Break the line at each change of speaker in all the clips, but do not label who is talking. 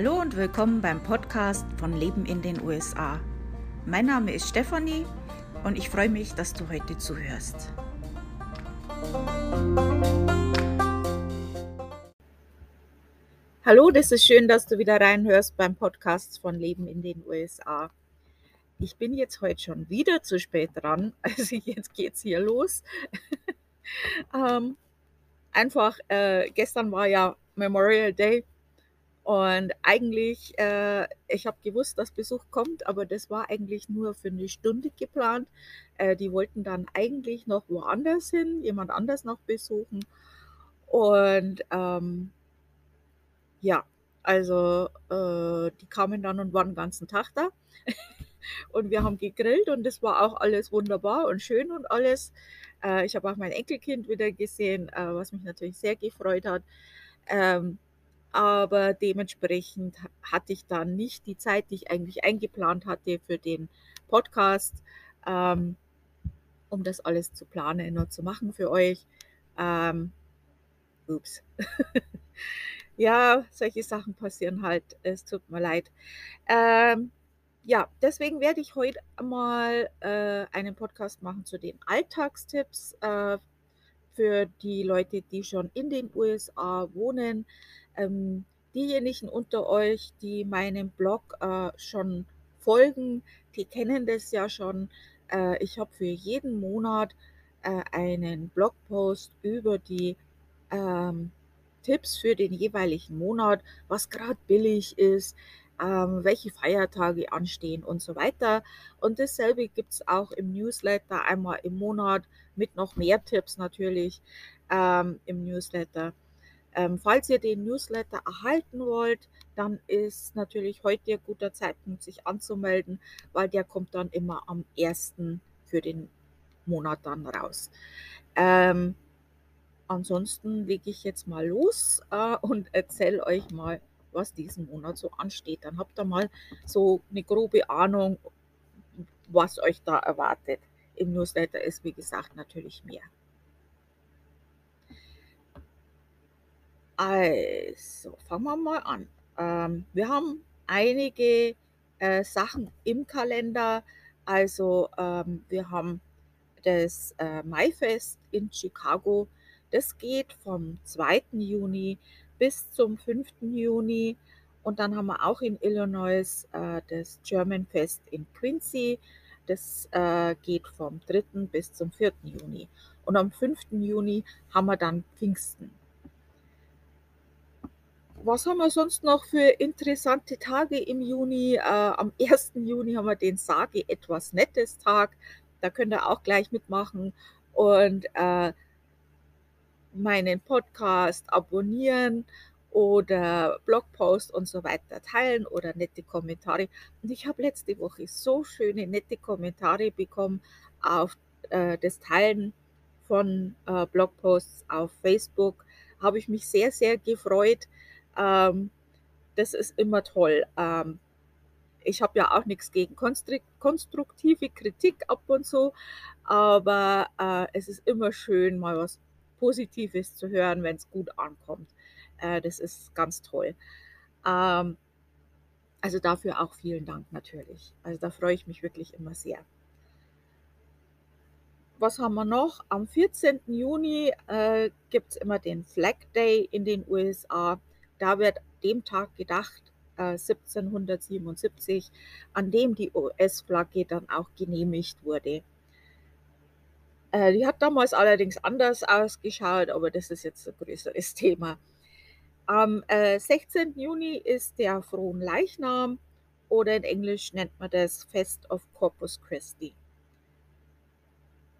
Hallo und willkommen beim Podcast von Leben in den USA. Mein Name ist Stefanie und ich freue mich, dass du heute zuhörst. Hallo, das ist schön, dass du wieder reinhörst beim Podcast von Leben in den USA. Ich bin jetzt heute schon wieder zu spät dran, also jetzt geht's hier los. ähm, einfach, äh, gestern war ja Memorial Day und eigentlich, äh, ich habe gewusst, dass Besuch kommt, aber das war eigentlich nur für eine Stunde geplant. Äh, die wollten dann eigentlich noch woanders hin, jemand anders noch besuchen. Und ähm, ja, also äh, die kamen dann und waren den ganzen Tag da. und wir haben gegrillt und es war auch alles wunderbar und schön und alles. Äh, ich habe auch mein Enkelkind wieder gesehen, äh, was mich natürlich sehr gefreut hat. Ähm, aber dementsprechend hatte ich dann nicht die Zeit, die ich eigentlich eingeplant hatte für den Podcast, ähm, um das alles zu planen und zu machen für euch. Ähm, ups. ja, solche Sachen passieren halt. Es tut mir leid. Ähm, ja, deswegen werde ich heute mal äh, einen Podcast machen zu den Alltagstipps äh, für die Leute, die schon in den USA wohnen. Ähm, diejenigen unter euch, die meinem Blog äh, schon folgen, die kennen das ja schon. Äh, ich habe für jeden Monat äh, einen Blogpost über die ähm, Tipps für den jeweiligen Monat, was gerade billig ist, ähm, welche Feiertage anstehen und so weiter. Und dasselbe gibt es auch im Newsletter einmal im Monat mit noch mehr Tipps natürlich ähm, im Newsletter. Ähm, falls ihr den Newsletter erhalten wollt, dann ist natürlich heute ein guter Zeitpunkt, sich anzumelden, weil der kommt dann immer am 1. für den Monat dann raus. Ähm, ansonsten lege ich jetzt mal los äh, und erzähle euch mal, was diesen Monat so ansteht. Dann habt ihr mal so eine grobe Ahnung, was euch da erwartet. Im Newsletter ist, wie gesagt, natürlich mehr. Also, fangen wir mal an. Ähm, wir haben einige äh, Sachen im Kalender. Also, ähm, wir haben das äh, Maifest in Chicago. Das geht vom 2. Juni bis zum 5. Juni. Und dann haben wir auch in Illinois äh, das German Fest in Quincy. Das äh, geht vom 3. bis zum 4. Juni. Und am 5. Juni haben wir dann Pfingsten was haben wir sonst noch für interessante Tage im Juni? Äh, am 1. Juni haben wir den Sage etwas Nettes Tag. Da könnt ihr auch gleich mitmachen und äh, meinen Podcast abonnieren oder Blogpost und so weiter teilen oder nette Kommentare. Und ich habe letzte Woche so schöne nette Kommentare bekommen auf äh, das Teilen von äh, Blogposts auf Facebook. Habe ich mich sehr, sehr gefreut. Ähm, das ist immer toll. Ähm, ich habe ja auch nichts gegen konstruktive Kritik ab und zu, aber äh, es ist immer schön, mal was Positives zu hören, wenn es gut ankommt. Äh, das ist ganz toll. Ähm, also dafür auch vielen Dank natürlich. Also da freue ich mich wirklich immer sehr. Was haben wir noch? Am 14. Juni äh, gibt es immer den Flag Day in den USA. Da wird dem Tag gedacht, äh, 1777, an dem die US-Flagge dann auch genehmigt wurde. Äh, die hat damals allerdings anders ausgeschaut, aber das ist jetzt ein größeres Thema. Am äh, 16. Juni ist der Fronleichnam oder in Englisch nennt man das Fest of Corpus Christi.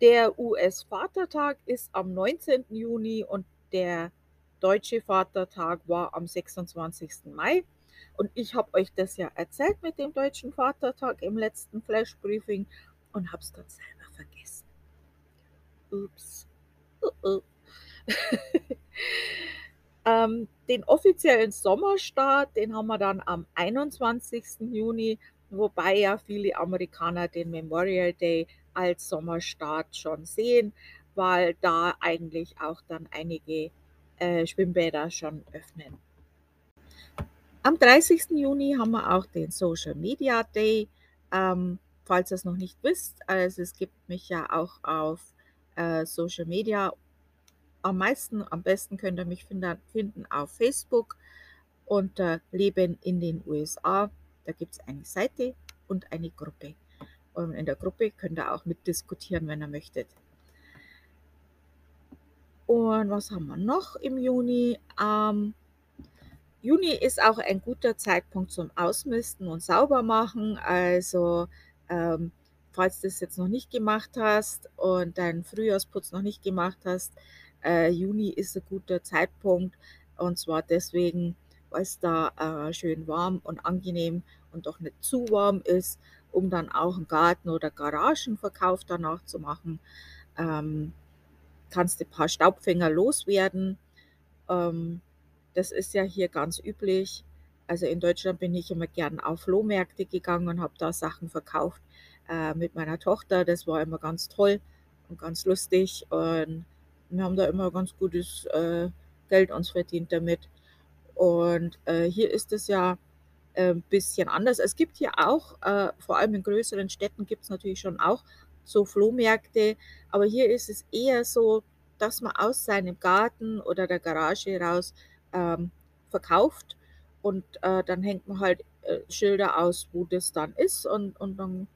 Der US-Vatertag ist am 19. Juni und der deutsche Vatertag war am 26. Mai. Und ich habe euch das ja erzählt mit dem deutschen Vatertag im letzten Flash-Briefing und habe es dann selber vergessen. Ups. Uh -uh. ähm, den offiziellen Sommerstart, den haben wir dann am 21. Juni, wobei ja viele Amerikaner den Memorial Day als Sommerstart schon sehen, weil da eigentlich auch dann einige äh, Schwimmbäder schon öffnen. Am 30. Juni haben wir auch den Social Media Day. Ähm, falls ihr es noch nicht wisst, also es gibt mich ja auch auf äh, Social Media. Am meisten, am besten könnt ihr mich finden, finden auf Facebook unter Leben in den USA. Da gibt es eine Seite und eine Gruppe. Und in der Gruppe könnt ihr auch mitdiskutieren, wenn ihr möchtet. Und was haben wir noch im Juni? Ähm, Juni ist auch ein guter Zeitpunkt zum Ausmisten und Saubermachen. Also, ähm, falls du das jetzt noch nicht gemacht hast und deinen Frühjahrsputz noch nicht gemacht hast, äh, Juni ist ein guter Zeitpunkt. Und zwar deswegen, weil es da äh, schön warm und angenehm und doch nicht zu warm ist, um dann auch einen Garten- oder Garagenverkauf danach zu machen. Ähm, kannst ein paar Staubfänger loswerden. Ähm, das ist ja hier ganz üblich. Also in Deutschland bin ich immer gern auf Flohmärkte gegangen und habe da Sachen verkauft äh, mit meiner Tochter. Das war immer ganz toll und ganz lustig. Und wir haben da immer ganz gutes äh, Geld uns verdient damit. Und äh, hier ist es ja ein bisschen anders. Es gibt hier auch, äh, vor allem in größeren Städten gibt es natürlich schon auch so Flohmärkte, aber hier ist es eher so, dass man aus seinem Garten oder der Garage raus ähm, verkauft und äh, dann hängt man halt äh, Schilder aus, wo das dann ist und, und dann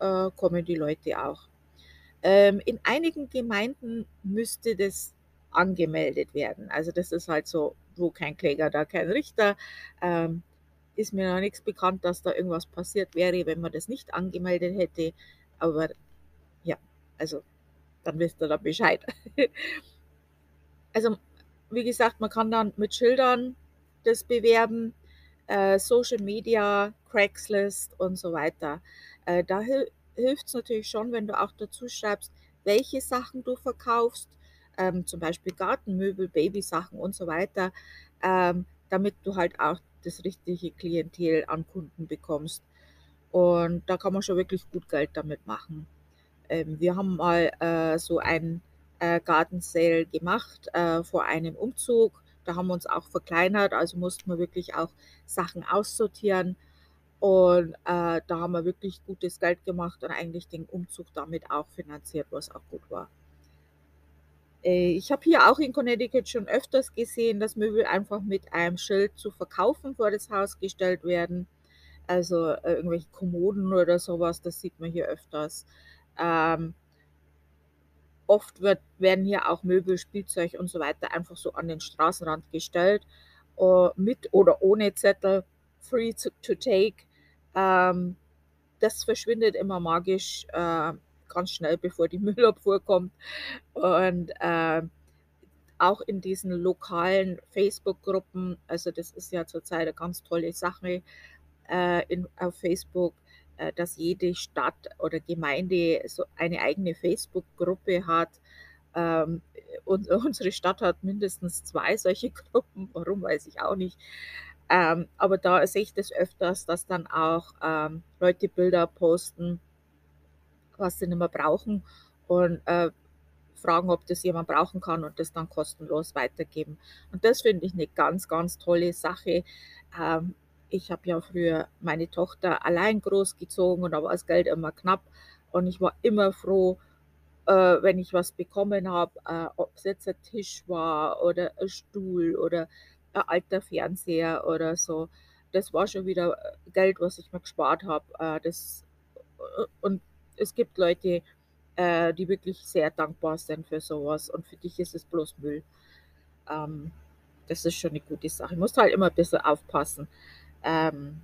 äh, kommen die Leute auch. Ähm, in einigen Gemeinden müsste das angemeldet werden. Also das ist halt so, wo kein Kläger, da kein Richter. Ähm, ist mir noch nichts bekannt, dass da irgendwas passiert wäre, wenn man das nicht angemeldet hätte. Aber also dann wisst ihr da Bescheid. also wie gesagt, man kann dann mit Schildern das bewerben, äh, Social Media, Craigslist und so weiter. Äh, da hil hilft es natürlich schon, wenn du auch dazu schreibst, welche Sachen du verkaufst, ähm, zum Beispiel Gartenmöbel, Babysachen und so weiter, ähm, damit du halt auch das richtige Klientel an Kunden bekommst. Und da kann man schon wirklich gut Geld damit machen. Ähm, wir haben mal äh, so ein äh, Garden Sale gemacht äh, vor einem Umzug. Da haben wir uns auch verkleinert, also mussten wir wirklich auch Sachen aussortieren. Und äh, da haben wir wirklich gutes Geld gemacht und eigentlich den Umzug damit auch finanziert, was auch gut war. Äh, ich habe hier auch in Connecticut schon öfters gesehen, dass Möbel einfach mit einem Schild zu verkaufen vor das Haus gestellt werden. Also äh, irgendwelche Kommoden oder sowas, das sieht man hier öfters. Ähm, oft wird, werden hier auch Möbel, Spielzeug und so weiter einfach so an den Straßenrand gestellt, äh, mit oder ohne Zettel, free to, to take. Ähm, das verschwindet immer magisch äh, ganz schnell, bevor die Müllabfuhr kommt. Und äh, auch in diesen lokalen Facebook-Gruppen, also das ist ja zurzeit eine ganz tolle Sache äh, in, auf Facebook, dass jede Stadt oder Gemeinde so eine eigene Facebook-Gruppe hat. Ähm, und unsere Stadt hat mindestens zwei solche Gruppen, warum weiß ich auch nicht. Ähm, aber da sehe ich das öfters, dass dann auch ähm, Leute Bilder posten, was sie nicht mehr brauchen und äh, fragen, ob das jemand brauchen kann und das dann kostenlos weitergeben. Und das finde ich eine ganz, ganz tolle Sache. Ich habe ja früher meine Tochter allein großgezogen und da war das Geld immer knapp und ich war immer froh, äh, wenn ich was bekommen habe, äh, ob es jetzt ein Tisch war oder ein Stuhl oder ein alter Fernseher oder so. Das war schon wieder äh, Geld, was ich mir gespart habe. Äh, äh, und es gibt Leute, äh, die wirklich sehr dankbar sind für sowas und für dich ist es bloß Müll. Ähm, das ist schon eine gute Sache. Ich muss halt immer ein bisschen aufpassen. Ähm,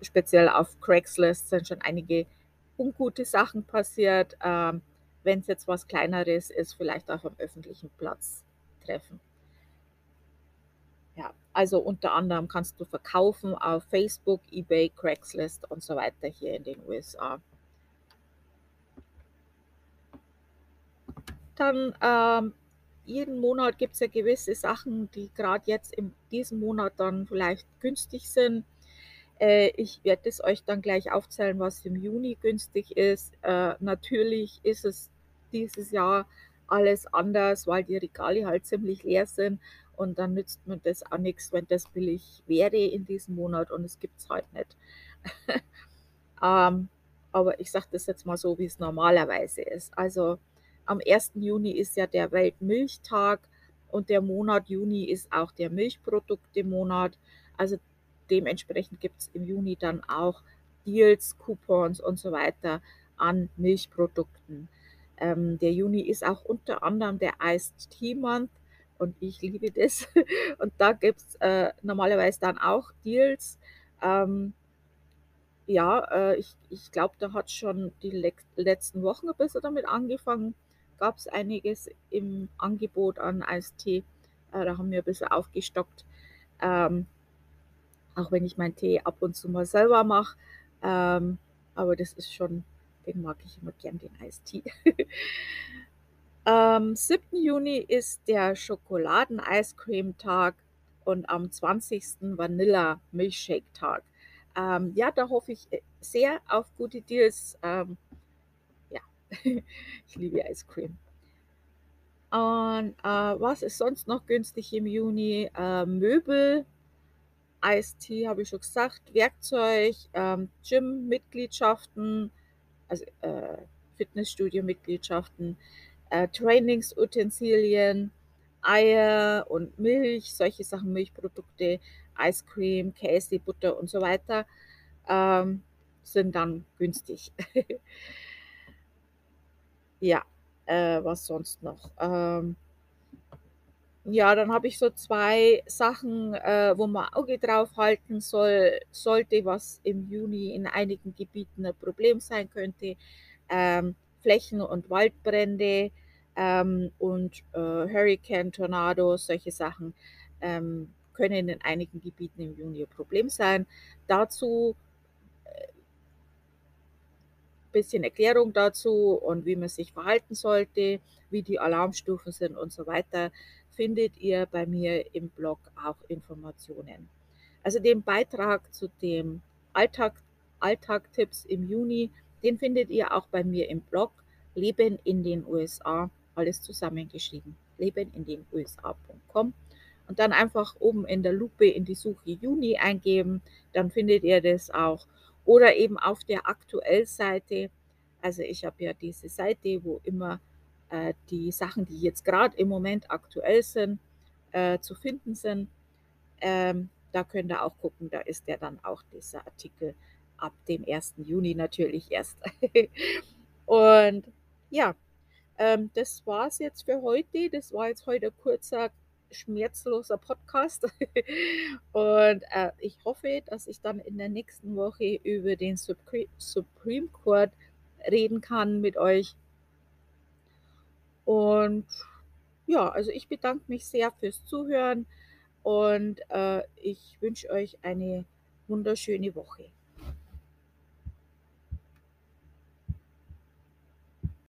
speziell auf Craigslist sind schon einige ungute Sachen passiert. Ähm, Wenn es jetzt was Kleineres ist, vielleicht auf einem öffentlichen Platz treffen. Ja, also unter anderem kannst du verkaufen auf Facebook, eBay, Craigslist und so weiter hier in den USA. Dann ähm, jeden Monat gibt es ja gewisse Sachen, die gerade jetzt in diesem Monat dann vielleicht günstig sind. Äh, ich werde es euch dann gleich aufzählen, was im Juni günstig ist. Äh, natürlich ist es dieses Jahr alles anders, weil die Regale halt ziemlich leer sind und dann nützt mir das auch nichts, wenn das billig wäre in diesem Monat und es gibt es halt nicht. ähm, aber ich sage das jetzt mal so, wie es normalerweise ist. Also am 1. Juni ist ja der Weltmilchtag und der Monat Juni ist auch der Milchproduktemonat. Also dementsprechend gibt es im Juni dann auch Deals, Coupons und so weiter an Milchprodukten. Ähm, der Juni ist auch unter anderem der Iced Tea Month und ich liebe das. Und da gibt es äh, normalerweise dann auch Deals. Ähm, ja, äh, ich, ich glaube, da hat schon die letzten Wochen ein bisschen damit angefangen. Gab es einiges im Angebot an Eistee. Äh, da haben wir ein bisschen aufgestockt. Ähm, auch wenn ich meinen Tee ab und zu mal selber mache. Ähm, aber das ist schon, den mag ich immer gern, den Eistee. Am 7. Juni ist der Schokoladen-Eiscreme-Tag und am 20. Vanilla-Milchshake-Tag. Ähm, ja, da hoffe ich äh, sehr auf gute Deals. Ähm, ich liebe Eiscreme. Und äh, was ist sonst noch günstig im Juni? Äh, Möbel, Eistee habe ich schon gesagt, Werkzeug, ähm, Gym-Mitgliedschaften, also äh, Fitnessstudio-Mitgliedschaften, äh, Trainingsutensilien, Eier und Milch, solche Sachen, Milchprodukte, Eiscreme, Käse, Butter und so weiter, ähm, sind dann günstig. ja, äh, was sonst noch? Ähm, ja, dann habe ich so zwei Sachen, äh, wo man Auge drauf halten soll, sollte, was im Juni in einigen Gebieten ein Problem sein könnte. Ähm, Flächen- und Waldbrände ähm, und äh, Hurricane, Tornados, solche Sachen ähm, können in einigen Gebieten im Juni ein Problem sein. Dazu bisschen Erklärung dazu und wie man sich verhalten sollte, wie die Alarmstufen sind und so weiter, findet ihr bei mir im Blog auch Informationen. Also den Beitrag zu dem Alltag, Alltagtipps im Juni, den findet ihr auch bei mir im Blog Leben in den USA, alles zusammengeschrieben, leben in den USA.com und dann einfach oben in der Lupe in die Suche Juni eingeben, dann findet ihr das auch. Oder eben auf der Aktuell-Seite. Also ich habe ja diese Seite, wo immer äh, die Sachen, die jetzt gerade im Moment aktuell sind, äh, zu finden sind. Ähm, da könnt ihr auch gucken, da ist ja dann auch dieser Artikel ab dem 1. Juni natürlich erst. Und ja, ähm, das war es jetzt für heute. Das war jetzt heute ein kurzer schmerzloser Podcast. Und äh, ich hoffe, dass ich dann in der nächsten Woche über den Supreme Court reden kann mit euch. Und ja, also ich bedanke mich sehr fürs Zuhören und äh, ich wünsche euch eine wunderschöne Woche.